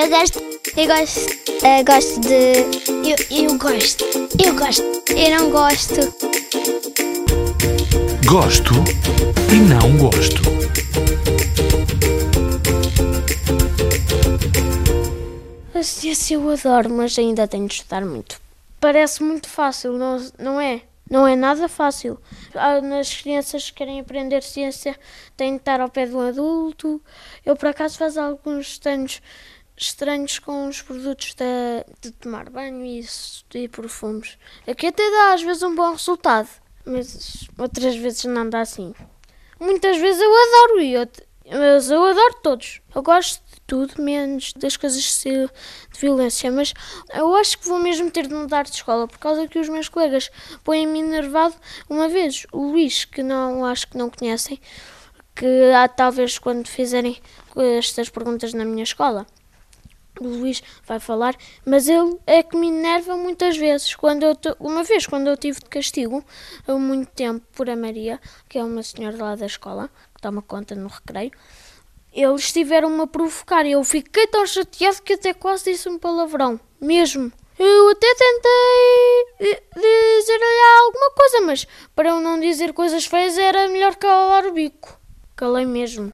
Eu gosto. Eu gosto. eh, gosto de. Eu, eu gosto. Eu gosto. Eu não gosto. Gosto e não gosto. A ciência eu adoro, mas ainda tenho de estudar muito. Parece muito fácil, não, não é? Não é nada fácil. Ah, Nas crianças que querem aprender ciência têm de estar ao pé de um adulto. Eu, por acaso, faço alguns estranhos, estranhos com os produtos da- de tomar banho e, e perfumes. Aqui até dá, às vezes, um bom resultado, mas outras vezes não dá assim. Muitas vezes eu adoro e mas eu adoro todos. Eu gosto de tudo, menos das coisas de de violência, mas eu acho que vou mesmo ter de mudar de escola por causa que os meus colegas põem-me enervado uma vez. O Luís, que não acho que não conhecem, que há talvez quando fizerem estas perguntas na minha escola. O Luís vai falar, mas ele é que me enerva muitas vezes. Quando eu to- uma vez, quando eu tive de castigo, há muito tempo, por a Maria, que é uma senhora lá da escola, que toma conta no recreio, eles estiveram-me a provocar e eu fiquei tão chateado que até quase disse um palavrão. Mesmo. Eu até tentei di- dizer-lhe alguma coisa, mas para eu não dizer coisas feias era melhor calar o bico. Calei mesmo.